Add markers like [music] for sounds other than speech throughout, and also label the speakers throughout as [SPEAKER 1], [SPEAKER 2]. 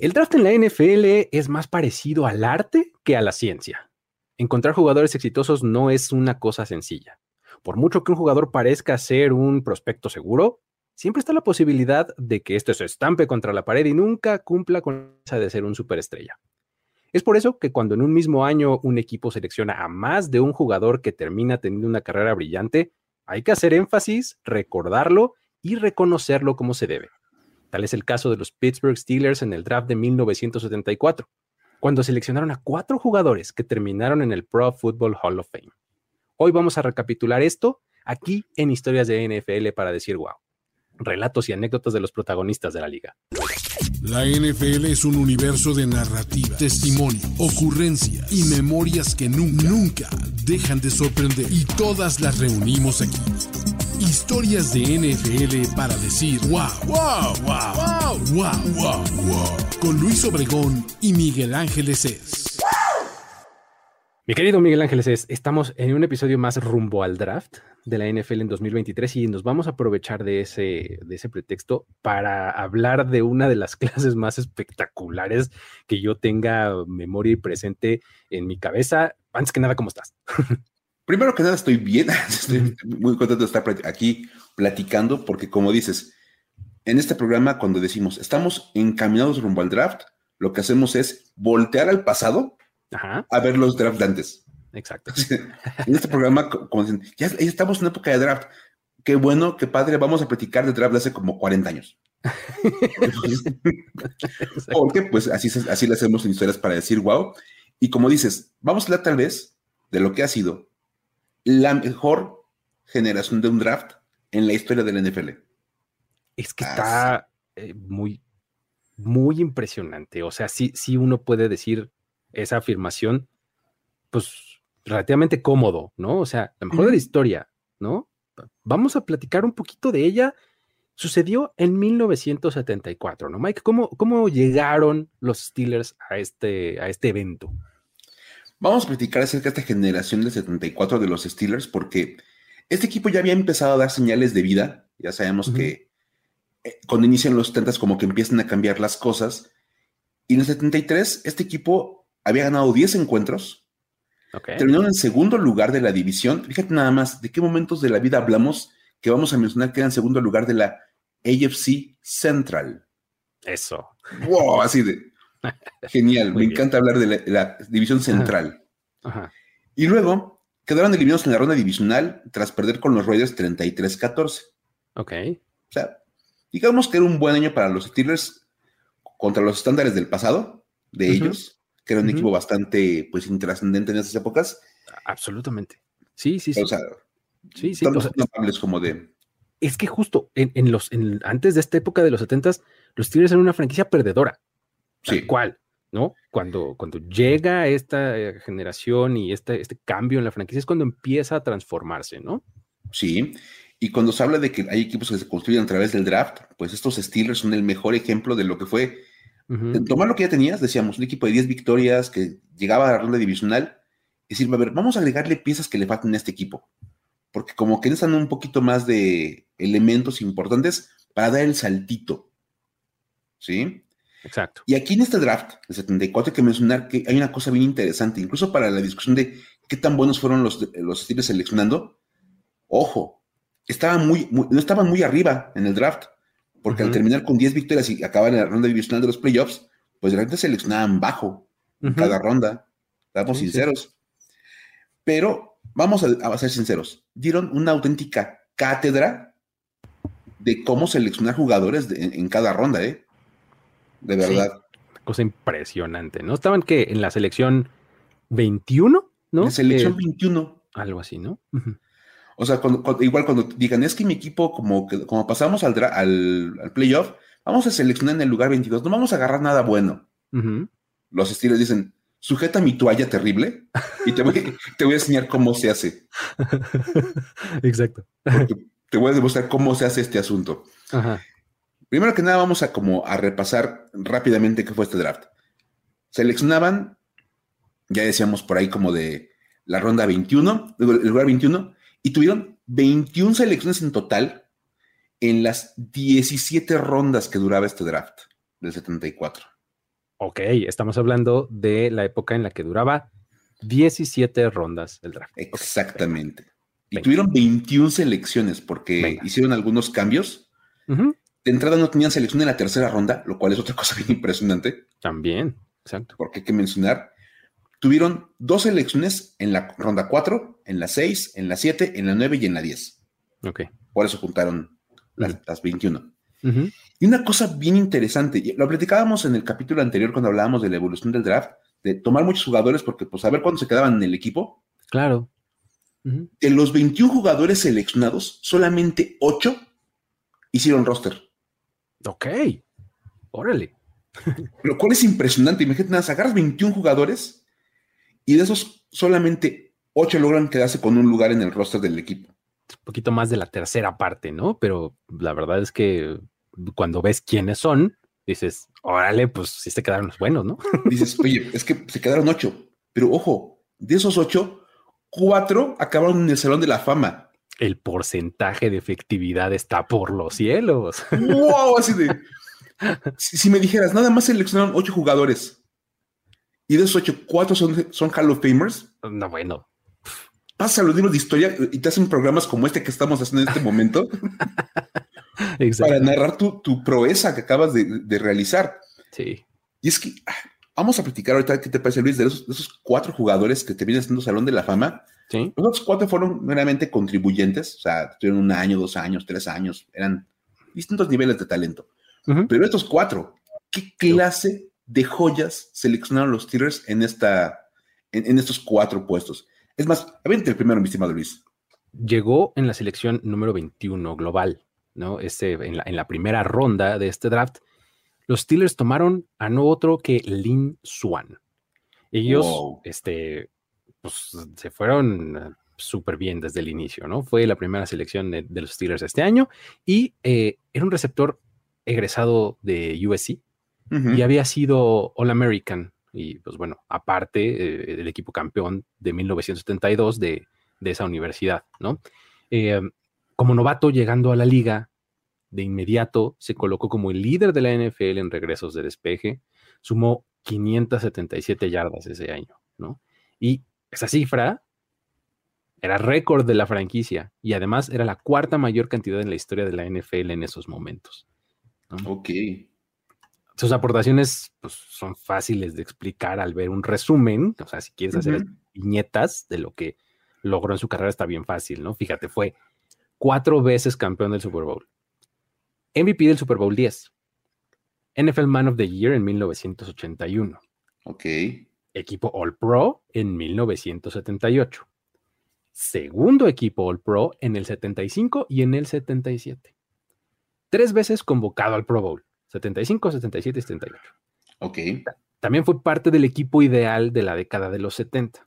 [SPEAKER 1] El draft en la NFL es más parecido al arte que a la ciencia. Encontrar jugadores exitosos no es una cosa sencilla. Por mucho que un jugador parezca ser un prospecto seguro, siempre está la posibilidad de que este se estampe contra la pared y nunca cumpla con esa de ser un superestrella. Es por eso que cuando en un mismo año un equipo selecciona a más de un jugador que termina teniendo una carrera brillante, hay que hacer énfasis, recordarlo y reconocerlo como se debe. Tal es el caso de los Pittsburgh Steelers en el draft de 1974, cuando seleccionaron a cuatro jugadores que terminaron en el Pro Football Hall of Fame. Hoy vamos a recapitular esto aquí en Historias de NFL para decir wow. Relatos y anécdotas de los protagonistas de la liga.
[SPEAKER 2] La NFL es un universo de narrativa, testimonio, ocurrencia y memorias que nunca, nunca dejan de sorprender. Y todas las reunimos aquí Historias de NFL para decir wow, wow, wow, wow, wow, wow, wow. Con Luis Obregón y Miguel Ángeles es.
[SPEAKER 1] Mi querido Miguel Ángeles es, estamos en un episodio más rumbo al draft de la NFL en 2023 y nos vamos a aprovechar de ese, de ese pretexto para hablar de una de las [laughs] clases más espectaculares que yo tenga memoria y presente en mi cabeza. Antes que nada, ¿cómo estás? [laughs]
[SPEAKER 3] Primero que nada, estoy bien, [laughs] estoy muy contento de estar aquí platicando, porque como dices, en este programa, cuando decimos estamos encaminados rumbo al draft, lo que hacemos es voltear al pasado a ver los drafts de antes.
[SPEAKER 1] Exacto. [laughs]
[SPEAKER 3] en este programa, como dicen, ya estamos en época de draft. Qué bueno, qué padre, vamos a platicar de draft de hace como 40 años. [laughs] Porque pues así, así le hacemos en historias para decir wow. Y como dices, vamos a hablar tal vez de lo que ha sido la mejor generación de un draft en la historia del NFL.
[SPEAKER 1] Es que está eh, muy, muy impresionante. O sea, sí, sí uno puede decir esa afirmación, pues relativamente cómodo, ¿no? O sea, la mejor de la historia, ¿no? Vamos a platicar un poquito de ella. Sucedió en 1974, ¿no, Mike? ¿Cómo, cómo llegaron los Steelers a este, a este evento?
[SPEAKER 3] Vamos a platicar acerca de esta generación del 74 de los Steelers porque este equipo ya había empezado a dar señales de vida. Ya sabemos que eh, cuando inician los 70 como que empiezan a cambiar las cosas. Y en el 73 este equipo había ganado 10 encuentros. Terminaron en segundo lugar de la división. Fíjate nada más de qué momentos de la vida hablamos que vamos a mencionar que eran en segundo lugar de la AFC Central.
[SPEAKER 1] Eso.
[SPEAKER 3] Wow, así de Genial, me encanta hablar de la, división central. Y luego quedaron eliminados en la ronda divisional tras perder con los Raiders 33-14.
[SPEAKER 1] Ok.
[SPEAKER 3] O sea, digamos que era un buen año para los Steelers contra los estándares del pasado de ellos, que era un equipo bastante pues intrascendente en esas épocas.
[SPEAKER 1] Absolutamente. Sí, sí, sí.
[SPEAKER 3] O sea, sí, sí. como de.
[SPEAKER 1] Es que justo en, los, antes de esta época de los 70 los Steelers eran una franquicia perdedora. Tal cual, ¿no? Cuando, cuando llega esta eh, generación y este, este cambio en la franquicia es cuando empieza a transformarse, ¿no?
[SPEAKER 3] Sí, y cuando se habla de que hay equipos que se construyen a través del draft, pues estos Steelers son el mejor ejemplo de lo que fue tomar lo que ya tenías, decíamos, un equipo de 10 victorias que llegaba a la ronda divisional, y decir, a ver, vamos a agregarle piezas que le faltan a este equipo, porque como que necesitan un poquito más de elementos importantes para dar el saltito, ¿sí?
[SPEAKER 1] Exacto.
[SPEAKER 3] Y aquí en este draft, el 74, hay que mencionar que hay una cosa bien interesante, incluso para la discusión de qué tan buenos fueron los, los Steelers seleccionando. Ojo, estaban muy, no estaban muy arriba en el draft, porque al terminar con 10 victorias y acabar en la ronda divisional de los playoffs, pues de repente seleccionaban bajo en cada ronda. Estamos sinceros. Pero vamos a, ser sinceros, dieron una auténtica cátedra de cómo seleccionar jugadores en cada ronda, ¿eh? De verdad.
[SPEAKER 1] cosa impresionante, ¿no? Estaban que en la selección 21, ¿no?
[SPEAKER 3] En selección 21.
[SPEAKER 1] Algo así, ¿no?
[SPEAKER 3] O sea, igual cuando digan, es que mi equipo, como, como pasamos al, al, playoff, vamos a seleccionar en el lugar 22, no vamos a agarrar nada bueno. Los estilos dicen, sujeta mi toalla terrible y te voy, [laughs] te voy a enseñar cómo se hace.
[SPEAKER 1] Exacto.
[SPEAKER 3] te voy a demostrar cómo se hace este asunto. Ajá. Primero que nada, vamos a como a repasar rápidamente qué fue este draft. Seleccionaban, ya decíamos por ahí como de la ronda 21, el lugar 21, y tuvieron 21 selecciones en total en las 17 rondas que duraba este draft del 74.
[SPEAKER 1] Ok, estamos hablando de la época en la que duraba 17 rondas el draft.
[SPEAKER 3] Exactamente. Y tuvieron 21 selecciones porque hicieron algunos cambios. De entrada no tenían selección en la tercera ronda, lo cual es otra [laughs] cosa bien impresionante.
[SPEAKER 1] También, exacto.
[SPEAKER 3] Porque hay que mencionar, tuvieron dos selecciones en la ronda 4, en la 6, en la 7, en la 9 y en la 10.
[SPEAKER 1] Ok.
[SPEAKER 3] Por eso juntaron las, 21. Y una cosa bien interesante, lo platicábamos en el capítulo anterior cuando hablábamos de la evolución del draft, de tomar muchos jugadores porque pues a ver cuándo se quedaban en el equipo.
[SPEAKER 1] Claro.
[SPEAKER 3] De los 21 jugadores seleccionados, solamente 8 hicieron roster.
[SPEAKER 1] Ok. Órale. [laughs]
[SPEAKER 3] Lo cual es impresionante. Imagínate, nada, agarras 21 jugadores y de esos solamente 8 logran quedarse con un lugar en el roster del equipo.
[SPEAKER 1] Un poquito más de la tercera parte, ¿no? Pero la verdad es que cuando ves quiénes son, dices, órale, pues sí se quedaron los buenos, ¿no? [laughs]
[SPEAKER 3] Dices, oye, es que se quedaron 8, pero ojo, de esos 8, 4 acabaron en el Salón de la Fama.
[SPEAKER 1] El porcentaje de efectividad está por los cielos.
[SPEAKER 3] ¡Wow! Así de. [laughs] Si, me dijeras, nada más seleccionaron 8 jugadores y de esos 8, 4 son, son Hall of Famers.
[SPEAKER 1] No, bueno,
[SPEAKER 3] Pasa los libros de historia y te hacen programas como este que estamos haciendo en este momento [laughs] para narrar tu, proeza que acabas de, realizar.
[SPEAKER 1] Sí.
[SPEAKER 3] Y es que ah, vamos a platicar ahorita qué te parece, Luis, de esos, cuatro jugadores que te vienen haciendo Salón de la Fama.
[SPEAKER 1] Sí.
[SPEAKER 3] Los otros cuatro fueron meramente contribuyentes, o sea, tuvieron un año, dos años, tres años, eran distintos niveles de talento. Pero estos cuatro, ¿qué clase de joyas seleccionaron los Steelers en, esta, en estos cuatro puestos? Es más, avente el primero, mi estimado Luis.
[SPEAKER 1] Llegó en la selección número 21 global, ¿no? Este, en, la, primera ronda de este draft, los Steelers tomaron a no otro que Lin Swan. Ellos, este, pues, se fueron eh, súper bien desde el inicio, ¿no? Fue la primera selección de, los Steelers este año y eh, era un receptor egresado de USC y había sido All American y pues bueno, aparte eh, el equipo campeón de 1972 de, de esa universidad, ¿no? Eh, como novato llegando a la liga, de inmediato se colocó como el líder de la NFL en regresos de despeje, sumó 577 yardas ese año, ¿no? Y esa cifra era récord de la franquicia y además era la cuarta mayor cantidad en la historia de la NFL en esos momentos.
[SPEAKER 3] Ok
[SPEAKER 1] sus aportaciones pues, son fáciles de explicar al ver un resumen. O sea, si quieres hacer viñetas de lo que logró en su carrera, está bien fácil, ¿no? Fíjate, fue cuatro veces campeón del Super Bowl, MVP del Super Bowl 10, NFL Man of the Year en 1981.
[SPEAKER 3] Ok.
[SPEAKER 1] Equipo All Pro en 1978. Segundo equipo All Pro en el 75 y en el 77. Tres veces convocado al Pro Bowl 75, 77 y 78.
[SPEAKER 3] Ok.
[SPEAKER 1] También fue parte del equipo ideal de la década de los 70.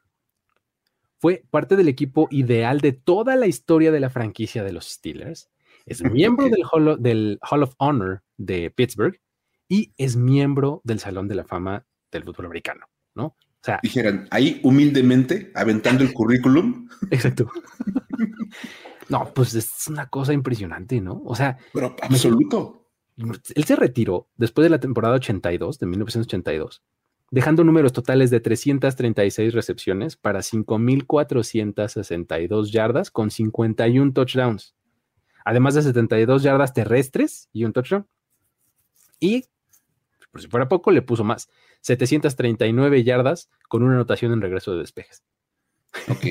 [SPEAKER 1] Fue parte del equipo ideal de toda la historia de la franquicia de los Steelers. Es [laughs] miembro del, Hall, del Hall of Honor de Pittsburgh y es miembro del Salón de la Fama del fútbol americano, ¿no?
[SPEAKER 3] O sea, dijeran ahí humildemente aventando el currículum. [laughs]
[SPEAKER 1] Exacto. no, pues es una cosa impresionante, ¿no? O sea,
[SPEAKER 3] pero absoluto
[SPEAKER 1] él se retiró después de la temporada 82, de 1982, dejando números totales de 336 recepciones para 5.462 yardas con 51 touchdowns, además de 72 yardas terrestres y un touchdown. Y, por si fuera poco, le puso más, 739 yardas con una anotación en regreso de despejes.
[SPEAKER 3] Ok.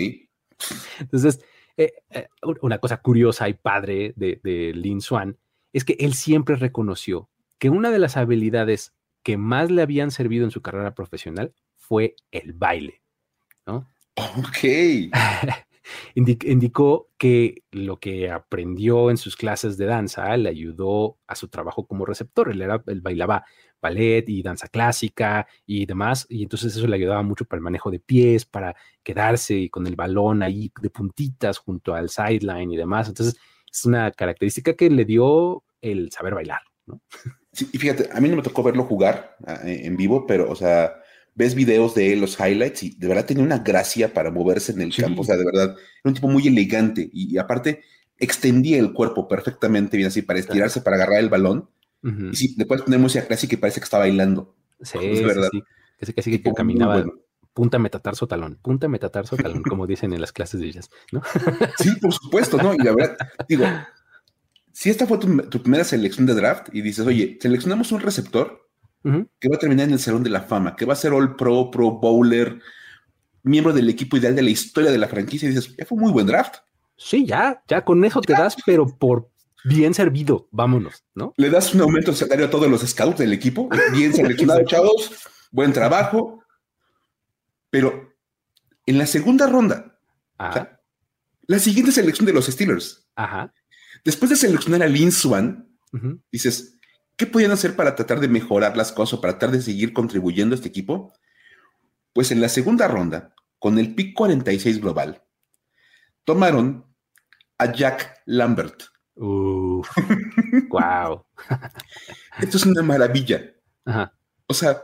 [SPEAKER 1] Entonces, eh, eh, una cosa curiosa y padre de, de Lin Swan es que él siempre reconoció que una de las habilidades que más le habían servido en su carrera profesional fue el baile, ¿no?
[SPEAKER 3] Ok. [laughs]
[SPEAKER 1] indicó que lo que aprendió en sus clases de danza le ayudó a su trabajo como receptor. Él, era, él bailaba ballet y danza clásica y demás, y entonces eso le ayudaba mucho para el manejo de pies, para quedarse con el balón ahí de puntitas junto al sideline y demás. Entonces, es una característica que le dio el saber bailar, ¿no?
[SPEAKER 3] Sí, y fíjate, a mí no me tocó verlo jugar ah, en vivo, pero, o sea, ves videos de él, los highlights, y de verdad tenía una gracia para moverse en el campo, o sea, de verdad, era un tipo muy elegante, y, aparte extendía el cuerpo perfectamente bien así, para estirarse, para agarrar el balón, y sí, después poner música clásica y parece que está bailando.
[SPEAKER 1] Sí, sí, sí. Casi, casi que caminaba punta metatarso talón, punta metatarso talón, como dicen en las clases de ellas, ¿no?
[SPEAKER 3] Sí, por supuesto, ¿no? Y la verdad, digo, si esta fue tu, primera selección de draft y dices, oye, seleccionamos un receptor que va a terminar en el Salón de la Fama, que va a ser All Pro, Pro Bowler, miembro del equipo ideal de la historia de la franquicia, y dices, ya fue muy buen draft.
[SPEAKER 1] Sí, ya, ya con eso te das, pero por bien servido, vámonos, ¿no?
[SPEAKER 3] Le das un aumento salario a todos los scouts del equipo, bien seleccionado, [laughs] chavos, buen trabajo, pero en la segunda ronda, la siguiente selección de los Steelers,
[SPEAKER 1] Ajá.
[SPEAKER 3] después de seleccionar a Lin Swan, dices, ¿qué podían hacer para tratar de mejorar las cosas, para tratar de seguir contribuyendo a este equipo? Pues en la segunda ronda, con el pick 46 global, tomaron a Jack Lambert.
[SPEAKER 1] Wow. [laughs]
[SPEAKER 3] Esto es una maravilla. O sea,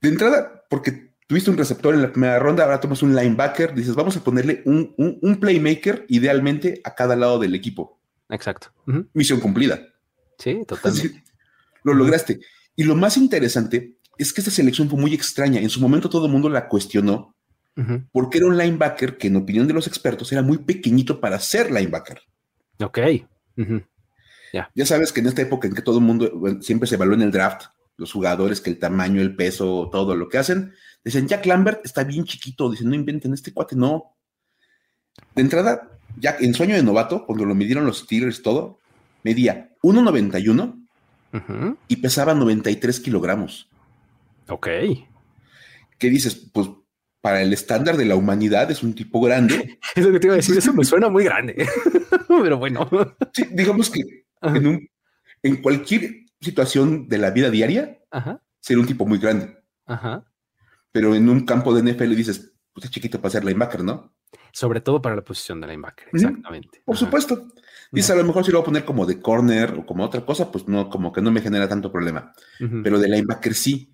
[SPEAKER 3] de entrada, porque tuviste un receptor en la primera ronda, ahora tomas un linebacker, dices, vamos a ponerle un, playmaker idealmente a cada lado del equipo.
[SPEAKER 1] Exacto.
[SPEAKER 3] Misión cumplida.
[SPEAKER 1] Sí, totalmente. [laughs]
[SPEAKER 3] lo lograste. Y lo más interesante es que esta selección fue muy extraña. En su momento todo el mundo la cuestionó porque era un linebacker que en opinión de los expertos era muy pequeñito para ser linebacker.
[SPEAKER 1] Ok.
[SPEAKER 3] Ya sabes que en esta época en que todo el mundo siempre se evalúa en el draft, los jugadores, que el tamaño, el peso, todo lo que hacen, dicen, Jack Lambert está bien chiquito, dicen, no inventen, este cuate no. De entrada, Jack, en sueño de novato, cuando lo midieron los Steelers todo, medía 1,91 y pesaba 93 kilogramos.
[SPEAKER 1] Ok.
[SPEAKER 3] ¿Qué dices? Pues para el estándar de la humanidad es un tipo grande. [laughs]
[SPEAKER 1] es lo que te iba a decir, eso me suena muy grande, [laughs] pero bueno.
[SPEAKER 3] Sí, digamos que en, cualquier situación de la vida diaria, sería un tipo muy grande. Pero en un campo de NFL dices, pues es chiquito para ser linebacker, ¿no?
[SPEAKER 1] Sobre todo para la posición de linebacker, exactamente.
[SPEAKER 3] Por supuesto. Dice, a lo mejor si lo voy a poner como de corner o como otra cosa, pues no, como que no me genera tanto problema. Pero de linebacker sí.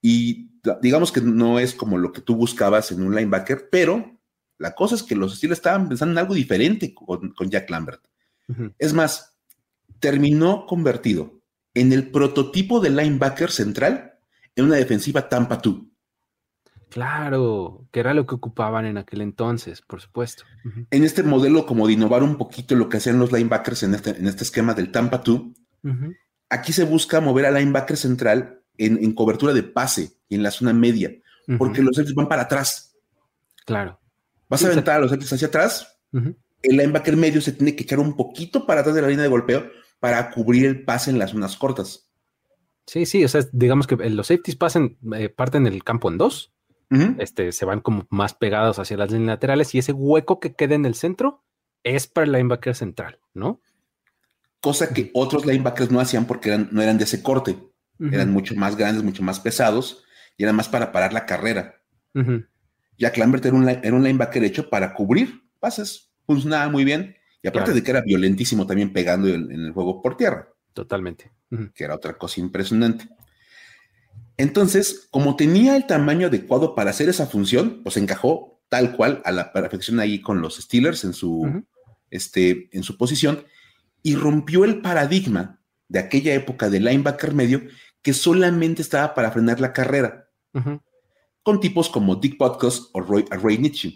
[SPEAKER 3] Y digamos que no es como lo que tú buscabas en un linebacker, pero la cosa es que los Steelers estaban pensando en algo diferente con, Jack Lambert. Es más, terminó convertido en el prototipo de linebacker central en una defensiva Tampa 2.
[SPEAKER 1] Claro, que era lo que ocupaban en aquel entonces, por supuesto.
[SPEAKER 3] En este modelo, como de innovar un poquito lo que hacían los linebackers en este, en este esquema del Tampa 2, aquí se busca mover al linebacker central en, cobertura de pase y en la zona media, porque los Celtics van para atrás.
[SPEAKER 1] Claro.
[SPEAKER 3] Vas a aventar a los Celtics hacia atrás, el linebacker medio se tiene que echar un poquito para atrás de la línea de golpeo para cubrir el pase en las zonas cortas.
[SPEAKER 1] Sí, sí, o sea, digamos que los safeties pasen, eh, parten el campo en dos, este, se van como más pegados hacia las líneas laterales y ese hueco que queda en el centro es para el linebacker central, ¿no?
[SPEAKER 3] Cosa que otros linebackers no hacían porque no eran de ese corte eran mucho más grandes, mucho más pesados y eran más para parar la carrera. Jack Lambert era un, era un linebacker hecho para cubrir pases, funcionaba muy bien y aparte de que era violentísimo también pegando en, el juego por tierra.
[SPEAKER 1] Totalmente.
[SPEAKER 3] Que era otra cosa impresionante. Entonces, como tenía el tamaño adecuado para hacer esa función, pues encajó tal cual a la perfección ahí con los Steelers en su, este, en su posición y rompió el paradigma de aquella época de linebacker medio que solamente estaba para frenar la carrera, con tipos como Dick Butkus o Roy, Ray Nietzsche.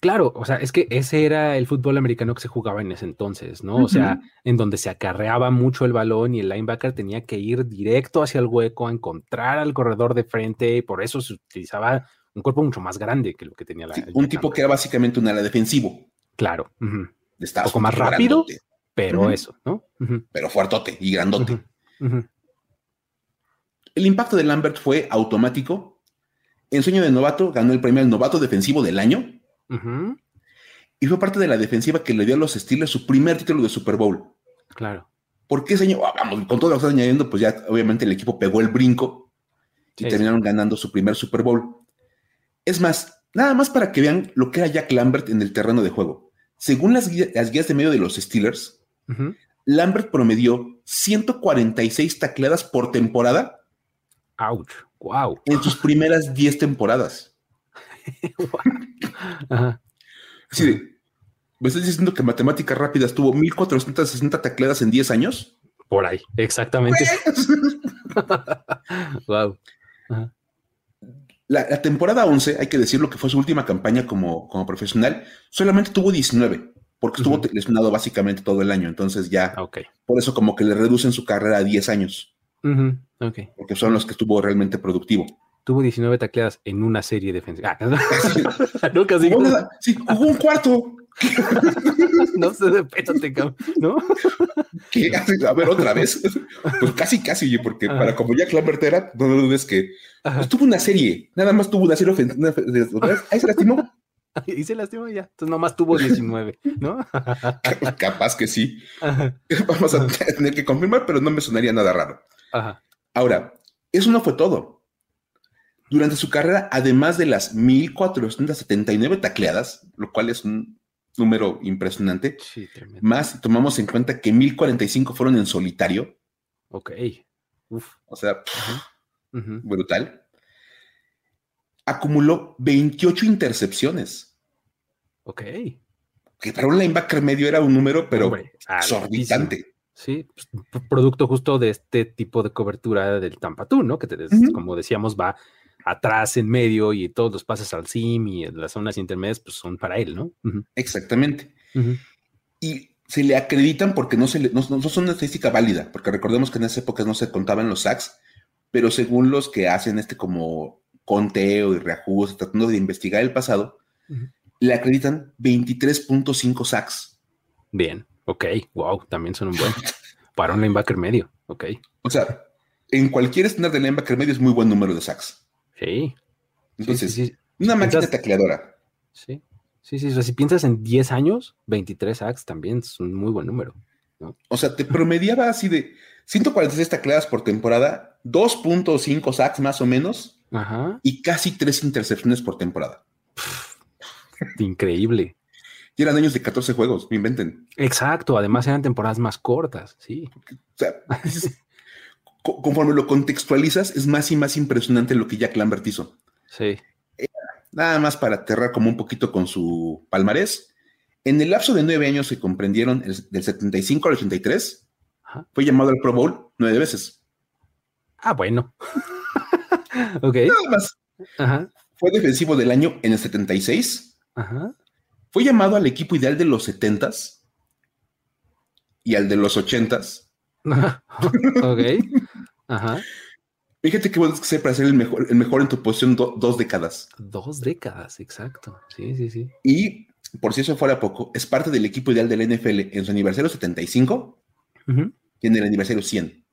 [SPEAKER 1] Claro, o sea, es que ese era el fútbol americano que se jugaba en ese entonces, ¿no? O sea, en donde se acarreaba mucho el balón y el linebacker tenía que ir directo hacia el hueco a encontrar al corredor de frente, y por eso se utilizaba un cuerpo mucho más grande que lo que tenía la.
[SPEAKER 3] un tipo que era básicamente un ala defensivo.
[SPEAKER 1] Claro. Un poco más rápido, pero eso, ¿no?
[SPEAKER 3] Pero fuertote y grandote. El impacto de Lambert fue automático. En sueño de novato ganó el premio al novato defensivo del año. Y fue parte de la defensiva que le dio a los Steelers su primer título de Super Bowl.
[SPEAKER 1] Claro.
[SPEAKER 3] ¿Por qué ese año? Ah, vamos, con todo lo que estás añadiendo, pues ya obviamente el equipo pegó el brinco y terminaron ganando su primer Super Bowl. Es más, nada más para que vean lo que era Jack Lambert en el terreno de juego. Según las, las guías de medio de los Steelers, Lambert promedió 146 tacleadas por temporada
[SPEAKER 1] Ouch. Wow.
[SPEAKER 3] En sus primeras 10 temporadas. [laughs] Sí, ¿Me estás diciendo que Matemáticas Rápidas tuvo 1460 tacleadas en 10 años?
[SPEAKER 1] Por ahí, exactamente. [laughs] wow.
[SPEAKER 3] La, la, temporada 11, hay que decirlo que fue su última campaña como, como profesional, solamente tuvo 19, porque estuvo uh -huh. lesionado básicamente todo el año. Entonces ya,
[SPEAKER 1] okay.
[SPEAKER 3] por eso como que le reducen su carrera a 10 años.
[SPEAKER 1] Uh -huh. okay.
[SPEAKER 3] Porque son los que estuvo realmente productivo.
[SPEAKER 1] Tuvo 19 tacleadas en una serie defensiva. Ah, no, [laughs] casi.
[SPEAKER 3] Jugó, nada, sí, jugó un cuarto. [laughs]
[SPEAKER 1] no sé, espérate, ¿no?
[SPEAKER 3] ¿Qué? A ver, otra vez. Pues casi, casi, porque Ajá. para como ya Lambert era, no dudes que pues, tuvo una serie, nada más tuvo una serie ofensiva. Ahí se lastimó. [laughs]
[SPEAKER 1] Y se lastimó ya. Entonces nomás tuvo 19, ¿no?
[SPEAKER 3] Capaz que sí. Vamos a tener que confirmar, pero no me sonaría nada raro.
[SPEAKER 1] Ajá.
[SPEAKER 3] Ahora, eso no fue todo. Durante su carrera, además de las 1479 tacleadas, lo cual es un número impresionante,
[SPEAKER 1] sí,
[SPEAKER 3] más tomamos en cuenta que 1045 fueron en solitario.
[SPEAKER 1] Ok. Uf.
[SPEAKER 3] O sea, uh -huh. brutal. Acumuló 28 intercepciones.
[SPEAKER 1] Ok.
[SPEAKER 3] Que para un linebacker medio era un número, pero Hombre, exorbitante.
[SPEAKER 1] Sí, pues, producto justo de este tipo de cobertura del Tampatú, ¿no? Que te, uh -huh. como decíamos va atrás, en medio y todos los pases al sim y las zonas intermedias pues son para él, ¿no?
[SPEAKER 3] Uh -huh. Exactamente. Uh -huh. Y se le acreditan porque no, se le, no, no, son una estadística válida, porque recordemos que en esa época no se contaban los sacks, pero según los que hacen este como conteo y reajuste, tratando de investigar el pasado, uh -huh. le acreditan 23.5 sacks.
[SPEAKER 1] Bien, ok, wow, también son un buen para un linebacker medio, ok.
[SPEAKER 3] O sea, en cualquier estándar de linebacker medio es muy buen número de sacks.
[SPEAKER 1] Sí.
[SPEAKER 3] Entonces, sí, sí, sí. una máquina piensas, tacleadora.
[SPEAKER 1] Sí, sí, sí. O sea, si piensas en 10 años, 23 sacks también es un muy buen número. ¿no?
[SPEAKER 3] O sea, te promediaba así de 146 tacleadas por temporada, 2.5 sacks más o menos,
[SPEAKER 1] Ajá.
[SPEAKER 3] y casi 3 intercepciones por temporada.
[SPEAKER 1] Increíble.
[SPEAKER 3] Y eran años de 14 juegos, me inventen.
[SPEAKER 1] Exacto, además eran temporadas más cortas, sí.
[SPEAKER 3] O sea, conforme lo contextualizas, es más y más impresionante lo que Jack Lambert hizo.
[SPEAKER 1] Sí.
[SPEAKER 3] Nada más para aterrar como un poquito con su palmarés. En el lapso de nueve años que comprendieron el, del 75 al 83, Ajá. fue llamado al Pro Bowl nueve veces.
[SPEAKER 1] Ah, bueno. [laughs] ok.
[SPEAKER 3] Nada más.
[SPEAKER 1] Ajá.
[SPEAKER 3] Fue defensivo del año en el 76.
[SPEAKER 1] Ajá.
[SPEAKER 3] Fue llamado al equipo ideal de los 70s y al de los 80s. [laughs]
[SPEAKER 1] ok. Ajá.
[SPEAKER 3] Fíjate qué bueno es que sea para ser el mejor, el mejor en tu posición do, dos décadas.
[SPEAKER 1] Dos décadas, exacto. Sí, sí, sí.
[SPEAKER 3] Y por si eso fuera poco, es parte del equipo ideal del NFL en su aniversario 75 uh -huh. y en el aniversario 100.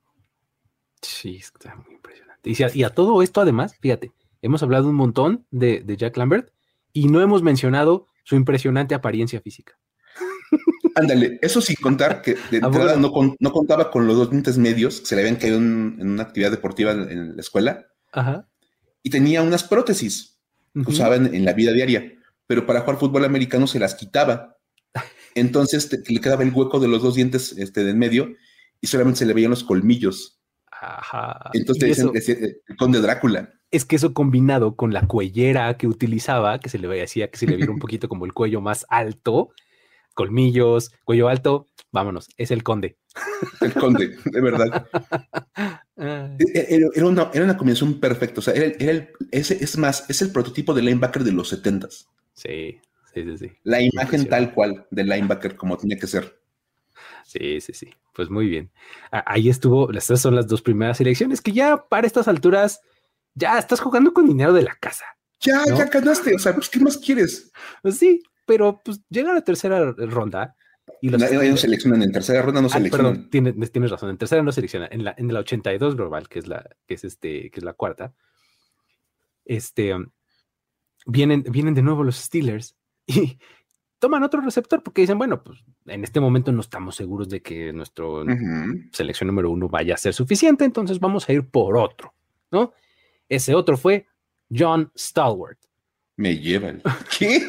[SPEAKER 1] Sí, está muy impresionante. Y, si a, y a, todo esto, además, fíjate, hemos hablado un montón de, de Jack Lambert y no hemos mencionado su impresionante apariencia física.
[SPEAKER 3] Ándale, eso sin contar que de [laughs] entrada no, con, no, contaba con los dos dientes medios que se le habían caído en, en una actividad deportiva en, en, la escuela.
[SPEAKER 1] Ajá.
[SPEAKER 3] Y tenía unas prótesis que uh -huh. usaba en, en, la vida diaria, pero para jugar fútbol americano se las quitaba. [laughs] Entonces te, le quedaba el hueco de los dos dientes este, del medio y solamente se le veían los colmillos.
[SPEAKER 1] Ajá.
[SPEAKER 3] Entonces te dicen eso, el conde Drácula.
[SPEAKER 1] Es que eso combinado con la cuellera que utilizaba, que se le veía que se le viera un [laughs] poquito como el cuello más alto, colmillos, cuello alto, vámonos, es el conde.
[SPEAKER 3] El conde, de verdad. [laughs] era, era, una, era, una, combinación perfecta. O sea, era, era el, ese, es más, es el prototipo de linebacker de los 70
[SPEAKER 1] Sí, sí, sí, sí.
[SPEAKER 3] La imagen tal cual del linebacker como tenía que ser.
[SPEAKER 1] Sí, sí, sí. Pues muy bien. Ahí estuvo, estas son las dos primeras elecciones que ya para estas alturas ya estás jugando con dinero de la casa.
[SPEAKER 3] Ya, ¿no? ya ganaste. O sea, pues, ¿qué más quieres?
[SPEAKER 1] Pues sí, pero pues llega la tercera ronda y los
[SPEAKER 3] no [laughs] seleccionan en tercera ronda no
[SPEAKER 1] ah,
[SPEAKER 3] seleccionan.
[SPEAKER 1] Perdón, tienes, tienes, razón, en tercera no selecciona, en la, en la 82 global, que es la, que es este, que es la cuarta, este vienen, vienen de nuevo los Steelers y [laughs] toman otro receptor porque dicen, bueno, pues en este momento no estamos seguros de que nuestro uh -huh. selección número uno vaya a ser suficiente, entonces vamos a ir por otro, ¿no? Ese otro fue John Stalwart.
[SPEAKER 3] Me llevan. [laughs] ¿Qué?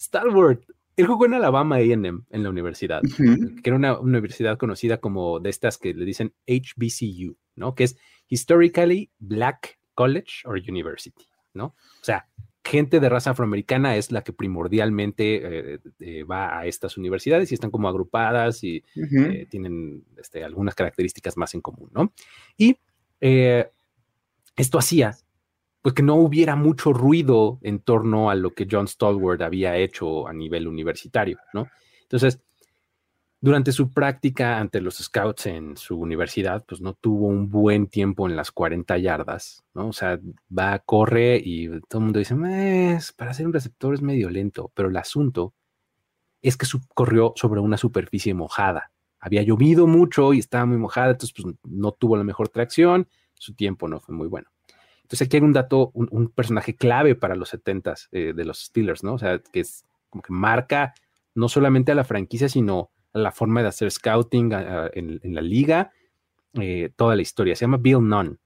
[SPEAKER 1] Stalwart. Él jugó en Alabama AM en la universidad, uh -huh. que era una universidad conocida como de estas que le dicen HBCU, ¿no? Que es Historically Black College or University, ¿no? O sea, gente de raza afroamericana es la que primordialmente eh, eh, va a estas universidades y están como agrupadas y eh, tienen este, algunas características más en común, ¿no? Y esto hacía pues que no hubiera mucho ruido en torno a lo que John Stallworth había hecho a nivel universitario, ¿no? Entonces, durante su práctica ante los scouts en su universidad, pues no tuvo un buen tiempo en las 40 yardas, ¿no? O sea, va, corre y todo el mundo dice, para ser un receptor es medio lento, pero el asunto es que corrió sobre una superficie mojada. Había llovido mucho y estaba muy mojada, entonces pues no tuvo la mejor tracción, su tiempo no fue muy bueno. Entonces aquí hay un dato, un, personaje clave para los 70s eh, de los Steelers, ¿no? O sea, que es como que marca no solamente a la franquicia, sino la forma de hacer scouting en, la liga, eh, toda la historia. Se llama Bill Nunn.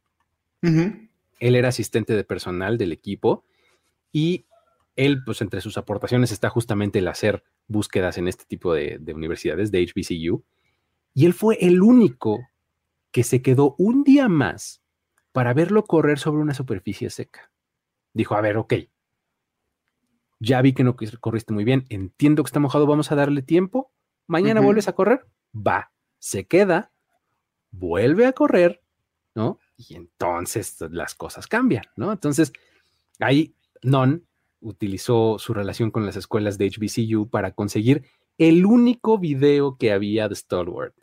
[SPEAKER 1] Él era asistente de personal del equipo y él, pues entre sus aportaciones está justamente el hacer búsquedas en este tipo de, de universidades, de HBCU. Y él fue el único que se quedó un día más para verlo correr sobre una superficie seca. Dijo, a ver, ok, ya vi que no corriste muy bien, entiendo que está mojado, vamos a darle tiempo mañana vuelves a correr, va, se queda, vuelve a correr, ¿no? Y entonces las cosas cambian, ¿no? Entonces, ahí Non utilizó su relación con las escuelas de HBCU para conseguir el único video que había de Stalwart,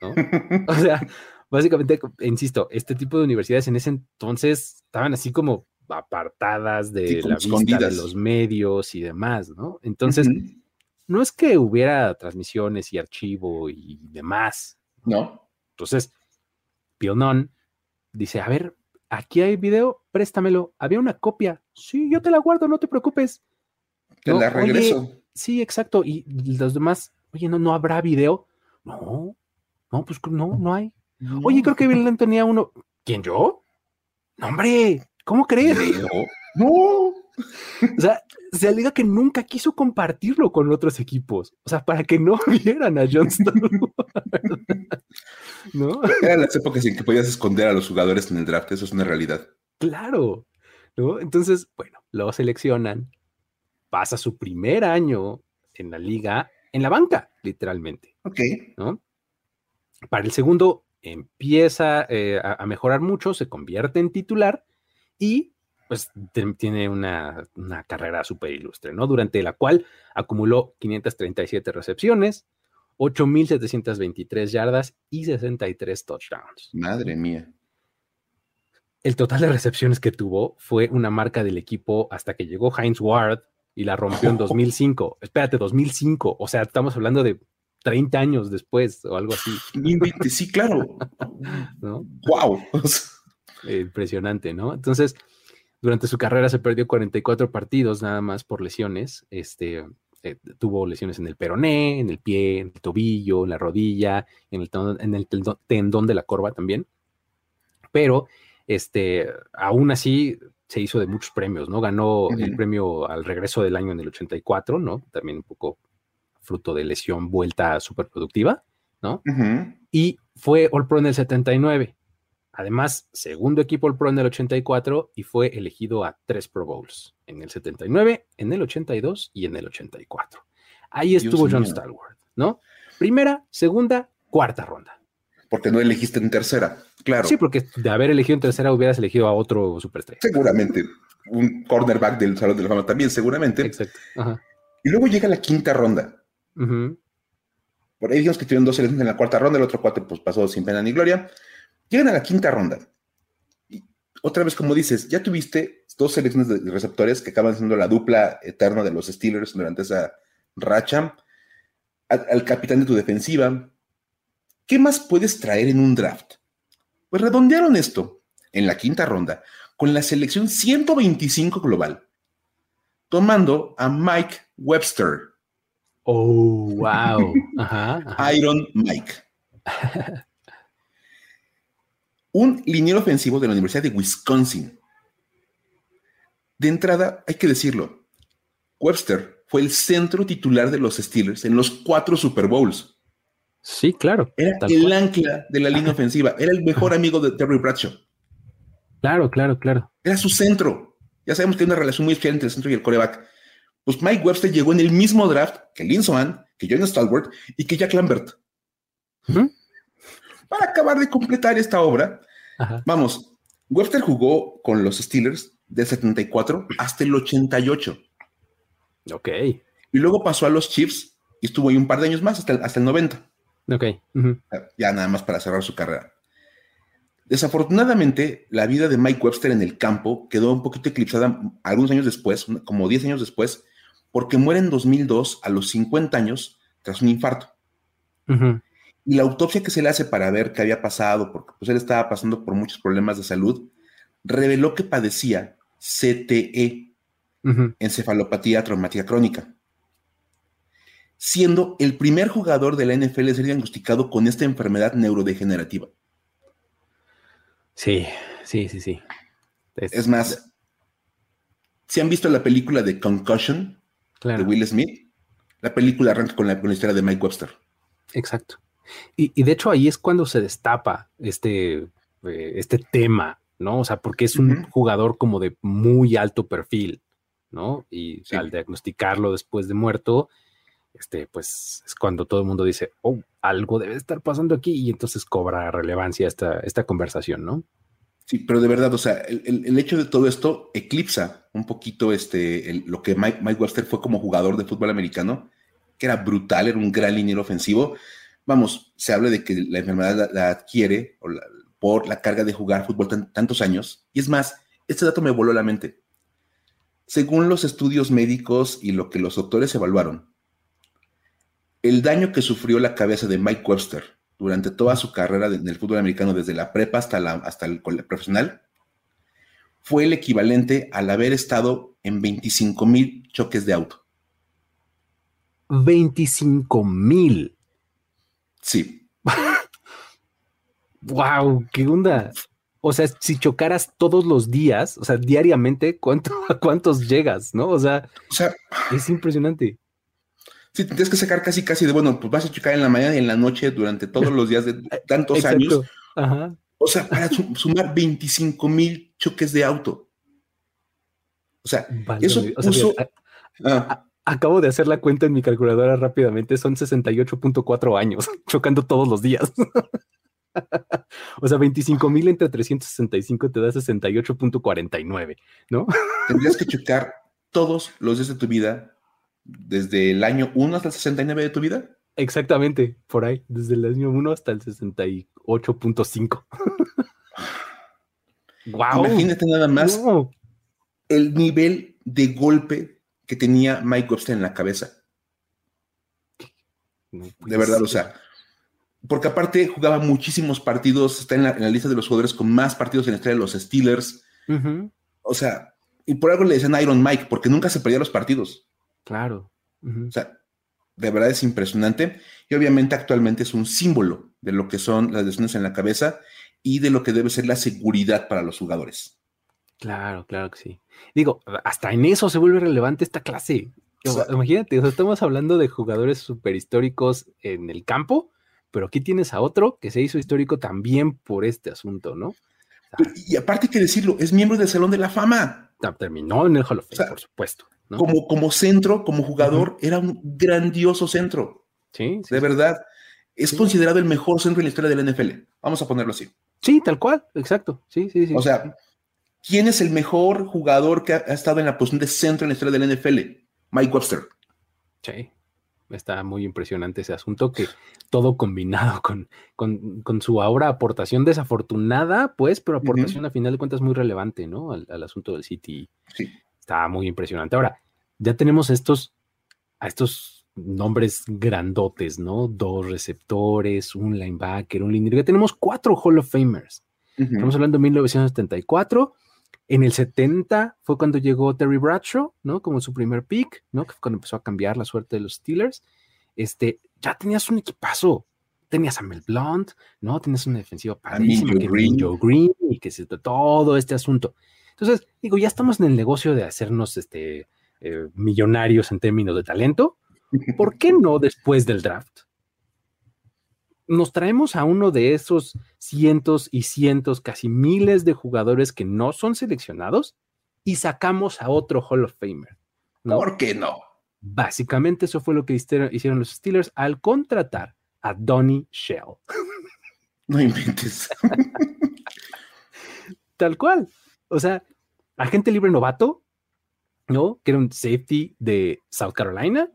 [SPEAKER 1] ¿no? [laughs] o sea, básicamente, insisto, este tipo de universidades en ese entonces estaban así como apartadas de la vista de los medios y demás, ¿no? Entonces, no es que hubiera transmisiones y archivo y demás.
[SPEAKER 3] No.
[SPEAKER 1] Entonces, Pionón dice, a ver, aquí hay video, préstamelo. Había una copia. Sí, yo te la guardo, no te preocupes.
[SPEAKER 3] Te la regreso.
[SPEAKER 1] sí, exacto. Y los demás, oye, no, no habrá video. No, no, pues no, no hay. Oye, creo que Bill tenía uno. ¿Quién yo? No, hombre, ¿cómo crees? [laughs]
[SPEAKER 3] No.
[SPEAKER 1] O sea, se alega que nunca quiso compartirlo con otros equipos. O sea, para que no [laughs] vieran a Johnston. [laughs]
[SPEAKER 3] ¿No? Eran las épocas en que podías esconder a los jugadores en el draft, eso es una realidad.
[SPEAKER 1] Claro. ¿no? Entonces, bueno, lo seleccionan, pasa su primer año en la liga en la banca, literalmente.
[SPEAKER 3] Ok.
[SPEAKER 1] ¿no? Para el segundo empieza eh, a mejorar mucho, se convierte en titular y pues tiene una, carrera súper ilustre, ¿no? Durante la cual acumuló 537 recepciones, 8.723 yardas y 63 touchdowns.
[SPEAKER 3] Madre mía.
[SPEAKER 1] El total de recepciones que tuvo fue una marca del equipo hasta que llegó Heinz Ward y la rompió en [laughs] 2005. Espérate, 2005. O sea, estamos hablando de 30 años después o algo así.
[SPEAKER 3] Sí, claro. [laughs] ¿No? ¡Wow!
[SPEAKER 1] Impresionante, ¿no? Entonces, durante su carrera se perdió 44 partidos nada más por lesiones. Este, eh, tuvo lesiones en el peroné, en el pie, en el tobillo, en la rodilla, en el, en el tendón de la corva también. Pero este, aún así se hizo de muchos premios, ¿no? Ganó el premio al regreso del año en el 84, ¿no? También un poco fruto de lesión, vuelta súper productiva, ¿no? Y fue All Pro en el 79. Además, segundo equipo el Pro en el 84 y fue elegido a tres Pro Bowls, en el 79, en el 82 y en el 84. Ahí estuvo John Stallworth, ¿no? Primera, segunda, cuarta ronda.
[SPEAKER 3] Porque no elegiste en tercera, claro.
[SPEAKER 1] Sí, porque de haber elegido en tercera hubieras elegido a otro superestrella.
[SPEAKER 3] Seguramente. Un cornerback del Salón de la Fama también, seguramente. Exacto. Y luego llega la quinta ronda. Por ahí dijimos que tuvieron dos selecciones en la cuarta ronda, el otro cuatro pues pasó sin pena ni gloria. Llegan a la quinta ronda. Y otra vez, como dices, ya tuviste dos selecciones de receptores que acaban siendo la dupla eterna de los Steelers durante esa racha. Al, capitán de tu defensiva. ¿Qué más puedes traer en un draft? Pues redondearon esto en la quinta ronda con la selección 125 global, tomando a Mike Webster.
[SPEAKER 1] Oh, [laughs] wow.
[SPEAKER 3] Iron Mike. un liniero ofensivo de la Universidad de Wisconsin. De entrada, hay que decirlo, Webster fue el centro titular de los Steelers en los cuatro Super Bowls.
[SPEAKER 1] Sí, claro.
[SPEAKER 3] Era el ancla de la línea ofensiva, era el mejor amigo de Terry Bradshaw.
[SPEAKER 1] Claro, claro, claro.
[SPEAKER 3] Era su centro. Ya sabemos que hay una relación muy especial entre el centro y el coreback. Pues Mike Webster llegó en el mismo draft que Lynn Swan, que John Stalwart y que Jack Lambert. Para acabar de completar esta obra, vamos, Webster jugó con los Steelers del 74 hasta el 88.
[SPEAKER 1] Ok.
[SPEAKER 3] Y luego pasó a los Chiefs y estuvo ahí un par de años más, hasta el, hasta el 90.
[SPEAKER 1] Ok.
[SPEAKER 3] Ya nada más para cerrar su carrera. Desafortunadamente, la vida de Mike Webster en el campo quedó un poquito eclipsada algunos años después, como 10 años después, porque muere en 2002 a los 50 años tras un infarto. Y la autopsia que se le hace para ver qué había pasado, porque pues él estaba pasando por muchos problemas de salud, reveló que padecía CTE, encefalopatía traumática crónica, siendo el primer jugador de la NFL a ser diagnosticado con esta enfermedad neurodegenerativa.
[SPEAKER 1] Sí, sí, sí, sí.
[SPEAKER 3] Es, más, si han visto la película de Concussion de Will Smith, la película arranca con la, historia de Mike Webster.
[SPEAKER 1] Exacto. Y, de hecho ahí es cuando se destapa este, eh, este tema, ¿no? O sea, porque es un jugador como de muy alto perfil, ¿no? Y al diagnosticarlo después de muerto, este, pues es cuando todo el mundo dice, oh, algo debe estar pasando aquí y entonces cobra relevancia esta, esta conversación, ¿no?
[SPEAKER 3] Sí, pero de verdad, o sea, el, hecho de todo esto eclipsa un poquito este, lo que Mike, Mike, Webster fue como jugador de fútbol americano, que era brutal, era un gran liniero ofensivo. Vamos, se habla de que la enfermedad la, adquiere por la carga de jugar fútbol tantos años. Y es más, este dato me voló la mente. Según los estudios médicos y lo que los doctores evaluaron, el daño que sufrió la cabeza de Mike Webster durante toda su carrera en el fútbol americano, desde la prepa hasta, la, hasta el profesional, fue el equivalente al haber estado en 25 mil choques de auto.
[SPEAKER 1] 25 mil.
[SPEAKER 3] Sí. [laughs]
[SPEAKER 1] wow, qué onda. O sea, si chocaras todos los días, o sea, diariamente, ¿cuánto, ¿a [laughs] cuántos llegas? ¿No? O sea,
[SPEAKER 3] o sea
[SPEAKER 1] es impresionante.
[SPEAKER 3] Sí, tienes que sacar casi, casi de, bueno, pues vas a chocar en la mañana y en la noche durante todos los días de [laughs] tantos años. O sea, para [laughs] sumar 25 mil choques de auto. O sea, eso puso...
[SPEAKER 1] Ah. acabo de hacer la cuenta en mi calculadora rápidamente, son 68.4 años [laughs] chocando todos los días. o sea, 25 mil entre 365 te da 68.49, ¿no?
[SPEAKER 3] Tendrías que chocar todos los días de tu vida desde el año 1 hasta el 69 de tu vida.
[SPEAKER 1] Exactamente, por ahí, desde el año 1 hasta el 68.5.
[SPEAKER 3] wow. [laughs] Imagínate nada más el nivel de golpe que tenía Mike Webster en la cabeza. de verdad, o sea, porque aparte jugaba muchísimos partidos, está en la, lista de los jugadores con más partidos en la historia de los Steelers. O sea, y por algo le decían Iron Mike, porque nunca se perdía los partidos.
[SPEAKER 1] Claro.
[SPEAKER 3] O sea, de verdad es impresionante. Y obviamente actualmente es un símbolo de lo que son las lesiones en la cabeza y de lo que debe ser la seguridad para los jugadores.
[SPEAKER 1] Claro, claro que sí. Digo, hasta en eso se vuelve relevante esta clase. Imagínate, estamos hablando de jugadores super históricos en el campo, pero aquí tienes a otro que se hizo histórico también por este asunto, ¿no?
[SPEAKER 3] y, aparte hay que decirlo, es miembro del Salón de la Fama.
[SPEAKER 1] Terminó en el Hall of Fame, por supuesto.
[SPEAKER 3] Como, como centro, como jugador, era un grandioso centro.
[SPEAKER 1] Sí.
[SPEAKER 3] de verdad. Es considerado el mejor centro en la historia del NFL. Vamos a ponerlo así.
[SPEAKER 1] Sí, tal cual, exacto. Sí, sí, sí.
[SPEAKER 3] O sea, ¿quién es el mejor jugador que ha, estado en la posición de centro en la historia del NFL? Mike Webster.
[SPEAKER 1] Sí. Está muy impresionante ese asunto que todo combinado con, con, su ahora aportación desafortunada, pues, pero aportación a final de cuentas muy relevante, ¿no? Al, al asunto del City.
[SPEAKER 3] Sí.
[SPEAKER 1] Está muy impresionante. Ahora, ya tenemos estos, a estos nombres grandotes, ¿no? Dos receptores, un linebacker, un linebacker. Ya tenemos cuatro Hall of Famers. Estamos hablando de 1974. En el 70 fue cuando llegó Terry Bradshaw, ¿no? Como su primer pick, ¿no? Que fue cuando empezó a cambiar la suerte de los Steelers. Este, ya tenías un equipazo. Tenías a Mel Blunt, ¿no? Tenías una defensiva padrísima, que Green. Joe Green y que se, todo este asunto. Entonces, digo, ya estamos en el negocio de hacernos este, eh, millonarios en términos de talento. ¿Por qué no después del draft? Nos traemos a uno de esos cientos y cientos, casi miles de jugadores que no son seleccionados y sacamos a otro Hall of Famer.
[SPEAKER 3] ¿Por qué no?
[SPEAKER 1] Básicamente eso fue lo que hicieron los Steelers al contratar a Donnie Shell.
[SPEAKER 3] No inventes. [laughs]
[SPEAKER 1] Tal cual. O sea, agente libre novato, ¿no? Que era un safety de South Carolina.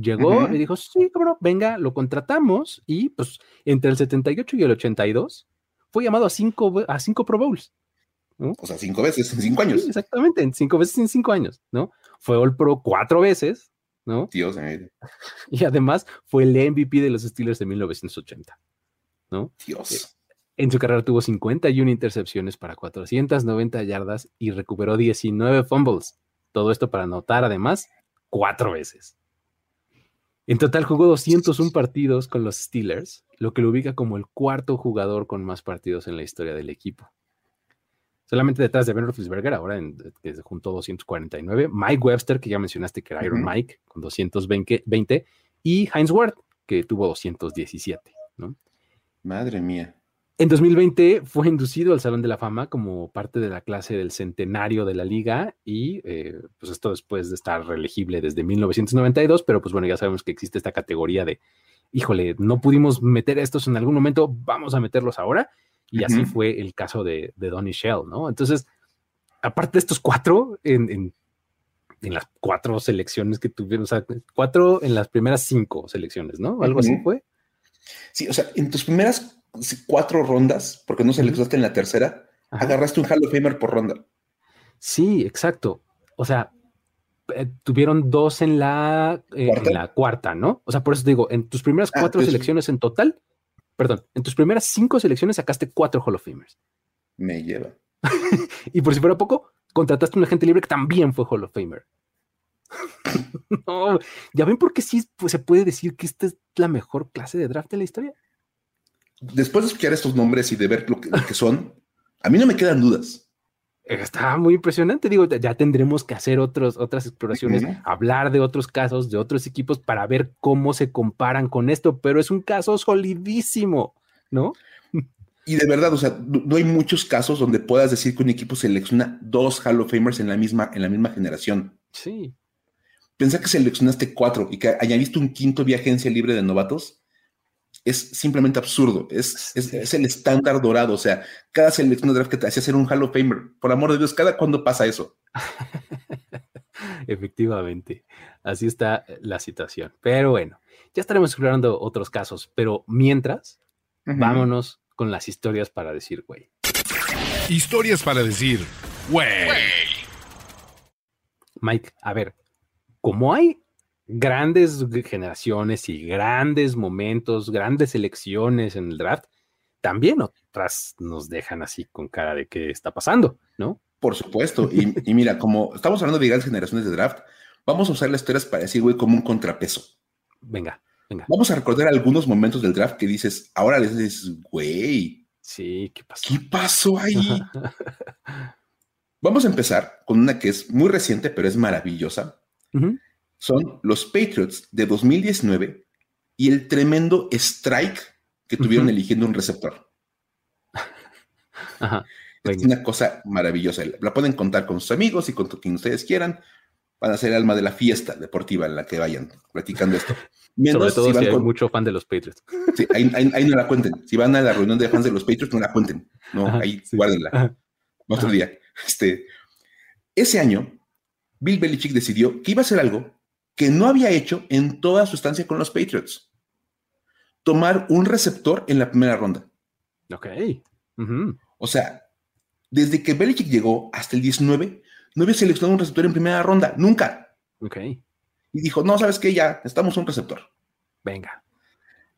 [SPEAKER 1] Llegó y dijo, sí, cabrón, venga, lo contratamos. Y pues entre el 78 y el 82 fue llamado a cinco, a cinco Pro Bowls.
[SPEAKER 3] O sea, cinco veces en cinco años.
[SPEAKER 1] exactamente, en cinco veces en cinco años, ¿no? Fue All Pro cuatro veces, ¿no?
[SPEAKER 3] Dios [laughs]
[SPEAKER 1] Y además fue el MVP de los Steelers de 1980, ¿no?
[SPEAKER 3] Dios.
[SPEAKER 1] Eh, en su carrera tuvo 51 intercepciones para 490 yardas y recuperó 19 fumbles. Todo esto para anotar además cuatro veces. En total jugó 201 [laughs] partidos con los Steelers, lo que lo ubica como el cuarto jugador con más partidos en la historia del equipo. Solamente detrás de Ben Roethlisberger, ahora en, que juntó 249, Mike Webster, que ya mencionaste que era Iron Mike, con 220, y Heinz Ward, que tuvo 217, ¿no?
[SPEAKER 3] Madre mía.
[SPEAKER 1] En 2020 fue inducido al Salón de la Fama como parte de la clase del centenario de la liga y eh, pues esto después de estar reelegible desde 1992, pero pues bueno, ya sabemos que existe esta categoría de, híjole, no pudimos meter estos en algún momento, vamos a meterlos ahora. Y así fue el caso de, de Donnie Shell, ¿no? Entonces, aparte de estos cuatro, en, las cuatro selecciones que tuvieron, o sea, cuatro en las primeras cinco selecciones, ¿no? Algo así fue.
[SPEAKER 3] Sí, o sea, en tus primeras cuatro rondas, porque no seleccionaste en la tercera, agarraste un Hall of Famer por ronda.
[SPEAKER 1] Sí, exacto. O sea, eh, tuvieron dos en la, eh, la cuarta, ¿no? O sea, por eso te digo, en tus primeras ah, cuatro selecciones en total, perdón, en tus primeras cinco selecciones sacaste cuatro Hall of Famers.
[SPEAKER 3] Me lleva. [laughs]
[SPEAKER 1] y por si fuera poco, contrataste un agente libre que también fue Hall of Famer. [laughs] no, ya ven por qué sí pues, se puede decir que esta es la mejor clase de draft de la historia
[SPEAKER 3] después de escuchar estos nombres y de ver lo que, son, a mí no me quedan dudas.
[SPEAKER 1] Está muy impresionante. Digo, ya tendremos que hacer otros, otras exploraciones, hablar de otros casos, de otros equipos para ver cómo se comparan con esto, pero es un caso solidísimo, ¿no?
[SPEAKER 3] Y de verdad, o sea, no hay muchos casos donde puedas decir que un equipo selecciona dos Hall of Famers en la misma, en la misma generación.
[SPEAKER 1] Sí.
[SPEAKER 3] Piensa que seleccionaste cuatro y que visto un quinto vía agencia libre de novatos es simplemente absurdo. Es, es, el estándar dorado. O sea, cada selección de draft que te hacía ser un Hall of Famer. Por amor de Dios, ¿cada cuándo pasa eso? [laughs]
[SPEAKER 1] Efectivamente. Así está la situación. Pero bueno, ya estaremos explorando otros casos. Pero mientras, vámonos con las historias para decir, güey.
[SPEAKER 2] Historias para decir, güey.
[SPEAKER 1] Mike, a ver, ¿cómo hay grandes generaciones y grandes momentos, grandes elecciones en el draft, también otras nos dejan así con cara de qué está pasando, ¿no?
[SPEAKER 3] Por supuesto. Y, mira, como estamos hablando de grandes generaciones de draft, vamos a usar las historias para decir, güey, como un contrapeso.
[SPEAKER 1] Venga, venga.
[SPEAKER 3] Vamos a recordar algunos momentos del draft que dices, ahora les dices, güey.
[SPEAKER 1] Sí, ¿qué pasó?
[SPEAKER 3] ¿Qué pasó ahí? [laughs] vamos a empezar con una que es muy reciente, pero es maravillosa son los Patriots de 2019 y el tremendo strike que tuvieron eligiendo un receptor. Es una cosa maravillosa. La pueden contar con sus amigos y con quien ustedes quieran. Van a ser el alma de la fiesta deportiva en la que vayan platicando esto. [laughs]
[SPEAKER 1] Sobre todo si, hay mucho fan de los Patriots.
[SPEAKER 3] Sí, ahí, no la cuenten. Si van a la reunión de fans de los Patriots, no la cuenten. No, ahí guárdenla. Otro día. Este, ese año, Bill Belichick decidió que iba a hacer algo que no había hecho en toda su estancia con los Patriots. Tomar un receptor en la primera ronda.
[SPEAKER 1] Ok.
[SPEAKER 3] O sea, desde que Belichick llegó hasta el 19, no había seleccionado un receptor en primera ronda, nunca.
[SPEAKER 1] Ok.
[SPEAKER 3] Y dijo, no, ¿sabes qué? Ya, estamos un receptor.
[SPEAKER 1] Venga.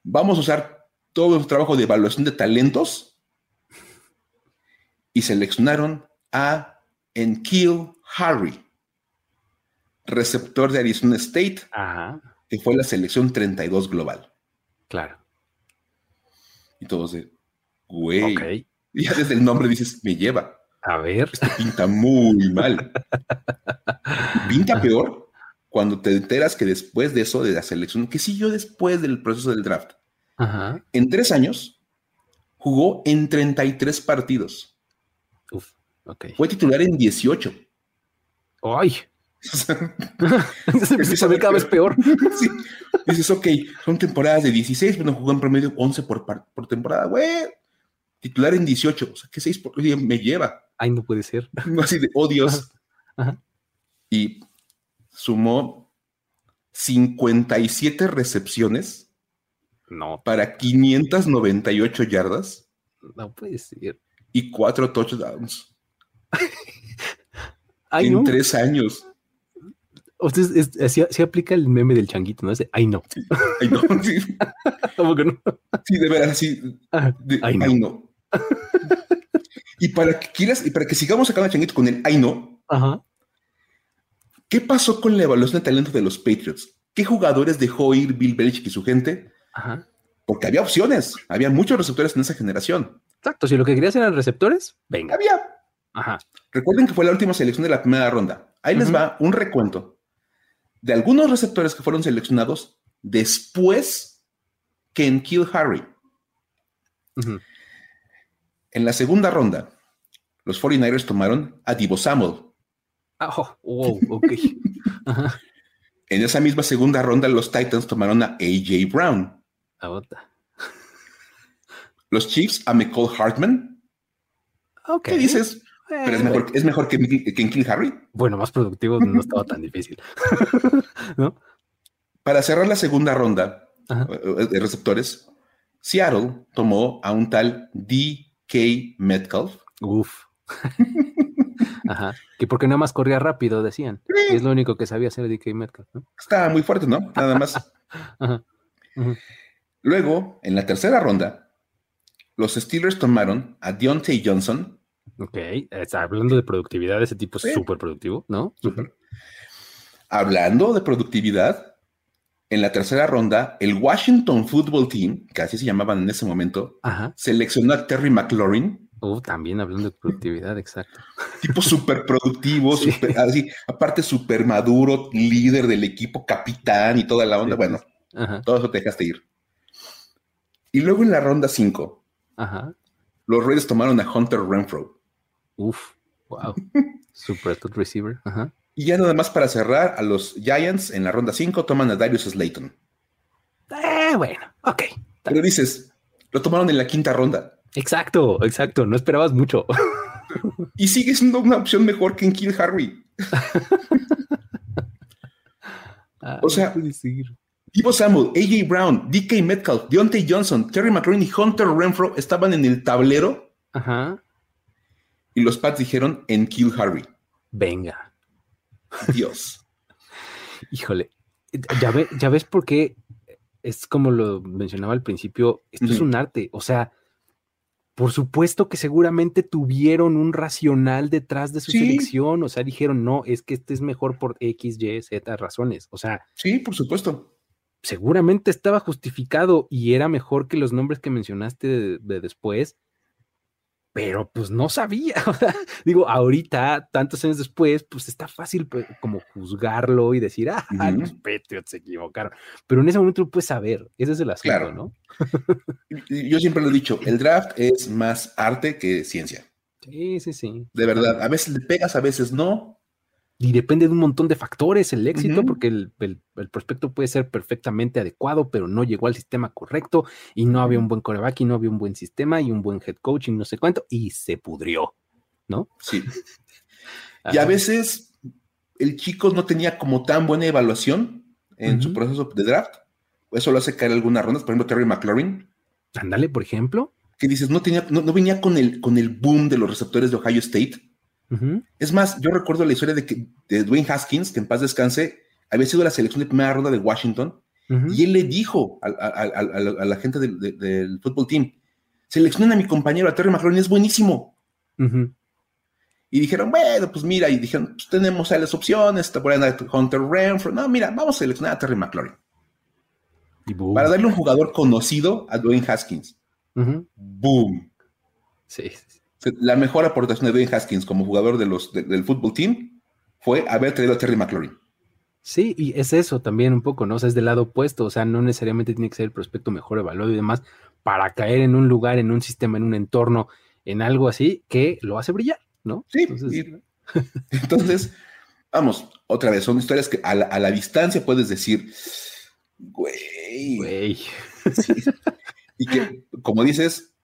[SPEAKER 3] Vamos a usar todo nuestro trabajo de evaluación de talentos y seleccionaron a Enkeel Harry receptor de Arizona State, que fue la selección 32 global.
[SPEAKER 1] Claro.
[SPEAKER 3] Y todos de, güey. Y ya desde el nombre dices, me lleva.
[SPEAKER 1] A ver.
[SPEAKER 3] Esto pinta muy mal. pinta [laughs] peor cuando te enteras que después de eso, de la selección, que siguió después del proceso del draft, en tres años jugó en 33 partidos.
[SPEAKER 1] Uf,
[SPEAKER 3] Fue titular en 18
[SPEAKER 1] ¡Ay! Se a ver cada vez peor. [laughs]
[SPEAKER 3] sí. Dices, ok, son temporadas de 16, pero jugó en promedio 11 por, por temporada, güey. Titular en 18, o sea, ¿qué 6 por día me lleva?
[SPEAKER 1] Ay, no puede ser. [laughs]
[SPEAKER 3] Así de, oh Dios. Y sumó 57 recepciones.
[SPEAKER 1] No.
[SPEAKER 3] Para 598 yardas.
[SPEAKER 1] No puede ser.
[SPEAKER 3] Y 4 touchdowns. [laughs]
[SPEAKER 1] Ay,
[SPEAKER 3] en
[SPEAKER 1] no.
[SPEAKER 3] tres años.
[SPEAKER 1] Usted sí, aplica el meme del changuito, ¿no? ay, no.
[SPEAKER 3] Ay, no. [laughs] Sí.
[SPEAKER 1] ¿Cómo que no?
[SPEAKER 3] Sí, de veras, sí. De, ay, no. Ay, no. y para que quieras, y para que sigamos sacando el changuito con el ay, no.
[SPEAKER 1] Ajá.
[SPEAKER 3] ¿Qué pasó con la evaluación de talento de los Patriots? ¿Qué jugadores dejó ir Bill Belichick y su gente?
[SPEAKER 1] Ajá.
[SPEAKER 3] Porque había opciones, había muchos receptores en esa generación.
[SPEAKER 1] Exacto, si lo que querías eran receptores, venga.
[SPEAKER 3] Había.
[SPEAKER 1] Ajá.
[SPEAKER 3] Recuerden que fue la última selección de la primera ronda. Ahí les va un recuento de algunos receptores que fueron seleccionados después que en Kill Harry. En la segunda ronda, los 49ers tomaron a Divo Samuel.
[SPEAKER 1] Oh, wow, ok. [laughs]
[SPEAKER 3] En esa misma segunda ronda, los Titans tomaron a AJ Brown. Los Chiefs a McCall Hartman.
[SPEAKER 1] Okay.
[SPEAKER 3] ¿Qué dices? Pero es mejor, es mejor que, que, en Kill Harry.
[SPEAKER 1] Bueno, más productivo no estaba tan difícil. [laughs] ¿No?
[SPEAKER 3] Para cerrar la segunda ronda eh, de receptores, Seattle tomó a un tal DK Metcalf.
[SPEAKER 1] Uf. [laughs] Ajá. Que porque nada más corría rápido, decían. Y es lo único que sabía hacer DK Metcalf. ¿no?
[SPEAKER 3] Estaba muy fuerte, ¿no? Nada más. [laughs]
[SPEAKER 1] Ajá. Ajá.
[SPEAKER 3] Luego, en la tercera ronda, los Steelers tomaron a Deontay Johnson.
[SPEAKER 1] Ok, está hablando de productividad, ese tipo es súper productivo, ¿no?
[SPEAKER 3] Hablando de productividad, en la tercera ronda, el Washington Football Team, que así se llamaban en ese momento,
[SPEAKER 1] Ajá.
[SPEAKER 3] seleccionó a Terry McLaurin.
[SPEAKER 1] Uh, también hablando de productividad, exacto.
[SPEAKER 3] Tipo súper productivo, [laughs]
[SPEAKER 1] Sí.
[SPEAKER 3] super, así, aparte súper maduro, líder del equipo, capitán y toda la onda.
[SPEAKER 1] Sí.
[SPEAKER 3] Bueno,
[SPEAKER 1] Ajá,
[SPEAKER 3] todo eso te dejaste ir. Y luego en la ronda 5,
[SPEAKER 1] ajá.
[SPEAKER 3] los Raiders tomaron a Hunter Renfro.
[SPEAKER 1] Uf, wow. [laughs] Super good receiver. Ajá.
[SPEAKER 3] Y ya nada más para cerrar, a los Giants en la ronda 5 toman a Darius Slayton.
[SPEAKER 1] Eh, bueno, ok.
[SPEAKER 3] Pero dices, lo tomaron en la quinta ronda.
[SPEAKER 1] Exacto, exacto. No esperabas mucho. [laughs]
[SPEAKER 3] Y sigue siendo una opción mejor que en Kill Harry.
[SPEAKER 1] Ah,
[SPEAKER 3] O sea-. Divo Samuel, AJ Brown, DK Metcalf, Deontay Johnson, Terry McLaurin y Hunter Renfro estaban en el tablero
[SPEAKER 1] Ajá.
[SPEAKER 3] Y los Pats dijeron en Kill Harry.
[SPEAKER 1] Venga.
[SPEAKER 3] Dios. [laughs]
[SPEAKER 1] Híjole. Ya, ve- ya ves por qué es como lo mencionaba al principio. Esto es un arte. O sea, por supuesto que seguramente tuvieron un racional detrás de su
[SPEAKER 3] Sí.
[SPEAKER 1] selección. O sea, dijeron, no, es que este es mejor por X, Y, Z razones. O sea,
[SPEAKER 3] Sí, por supuesto.
[SPEAKER 1] seguramente estaba justificado y era mejor que los nombres que mencionaste de, de después, pero pues no sabía. [laughs] o sea, Digo, ahorita, tantos años después, pues está fácil pues, como juzgarlo y decir, ah, [laughs] los Patriots se equivocaron. Pero en ese momento lo puedes saber. Ese es el asunto,
[SPEAKER 3] Claro.
[SPEAKER 1] ¿no?
[SPEAKER 3] Yo siempre lo he dicho, el draft es más arte que ciencia.
[SPEAKER 1] Sí, sí, sí.
[SPEAKER 3] De verdad, a veces le pegas, a veces no.
[SPEAKER 1] Y depende de un montón de factores el éxito, porque el, el- el prospecto puede ser perfectamente adecuado, pero no llegó al sistema correcto y no había un buen coreback y no había un buen sistema y un buen head coaching, no sé cuánto, y se pudrió, ¿no?
[SPEAKER 3] Sí. [laughs] Y a veces el chico no tenía como tan buena evaluación en su proceso de draft. Eso lo hace caer algunas rondas. Por ejemplo, Terry McLaurin,
[SPEAKER 1] Ándale, por ejemplo.
[SPEAKER 3] que dices, no, tenía, no, no venía con el, con el boom de los receptores de Ohio State. Es más, yo recuerdo la historia de, que, de Dwayne Haskins, que en paz descanse, había sido la selección de primera ronda de Washington, y él le dijo a, a- a- a- a la gente del, de- del fútbol team, seleccionen a mi compañero, a Terry McLaurin, es buenísimo. Y dijeron, bueno, pues mira, y dijeron, pues tenemos ahí las opciones, está por ahí Hunter Renfro, no, mira, vamos a seleccionar a Terry McLaurin,
[SPEAKER 1] Y boom.
[SPEAKER 3] para darle un jugador conocido a Dwayne Haskins. Boom.
[SPEAKER 1] Sí, sí,
[SPEAKER 3] La mejor aportación de Dwayne Haskins como jugador de los, de- del fútbol team fue haber traído a Terry McLaurin.
[SPEAKER 1] Sí, y es eso también un poco, ¿no? O sea, es del lado opuesto, o sea, no necesariamente tiene que ser el prospecto mejor evaluado y demás para caer en un lugar, en un sistema, en un entorno, en algo así que lo hace brillar, ¿no?
[SPEAKER 3] Sí,
[SPEAKER 1] Entonces,
[SPEAKER 3] y- [laughs] entonces, vamos, otra vez, son historias que a la, distancia puedes decir, güey. Güey. Y que, como dices,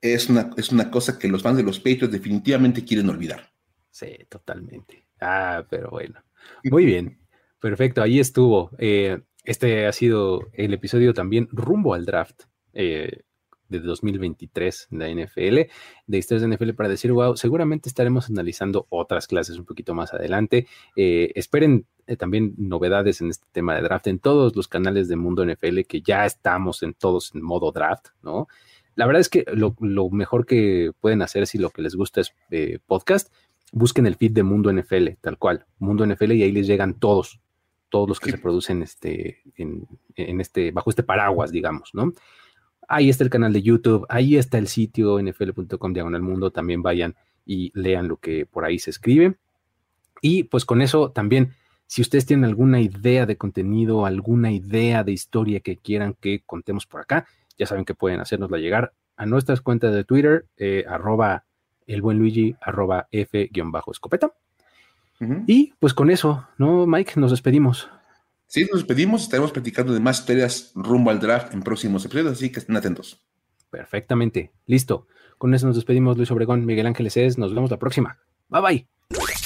[SPEAKER 3] es una, es una cosa que los fans de los Patriots definitivamente quieren olvidar.
[SPEAKER 1] Sí, totalmente. Ah, pero bueno. Muy bien. Perfecto, ahí estuvo. Eh, este ha sido el episodio también rumbo al draft. Eh, de 2023 en la NFL, de historias de NFL para decir, wow, seguramente estaremos analizando otras clases un poquito más adelante. Eh, esperen eh, también novedades en este tema de draft en todos los canales de Mundo NFL, que ya estamos en todos en modo draft, ¿no? La verdad es que lo, mejor que pueden hacer si lo que les gusta es eh, podcast, busquen el feed de Mundo NFL, tal cual, Mundo NFL, y ahí les llegan todos, todos los que se producen este, en, en este, bajo este paraguas, digamos, ¿no? Ahí está el canal de YouTube, ahí está el sitio nfl.com diagonal mundo. También vayan y lean lo que por ahí se escribe. Y pues con eso también, si ustedes tienen alguna idea de contenido, alguna idea de historia que quieran que contemos por acá, ya saben que pueden hacernosla llegar a nuestras cuentas de Twitter, eh, arroba el buen Luigi, arroba F-escopeta. Y pues con eso, ¿no, Mike? Nos despedimos.
[SPEAKER 3] Sí, nos despedimos. Estaremos platicando de más historias rumbo al draft en próximos episodios, así que estén atentos.
[SPEAKER 1] Perfectamente. Listo. Con eso nos despedimos, Luis Obregón, Miguel Ángeles es. Nos vemos la próxima. Bye bye.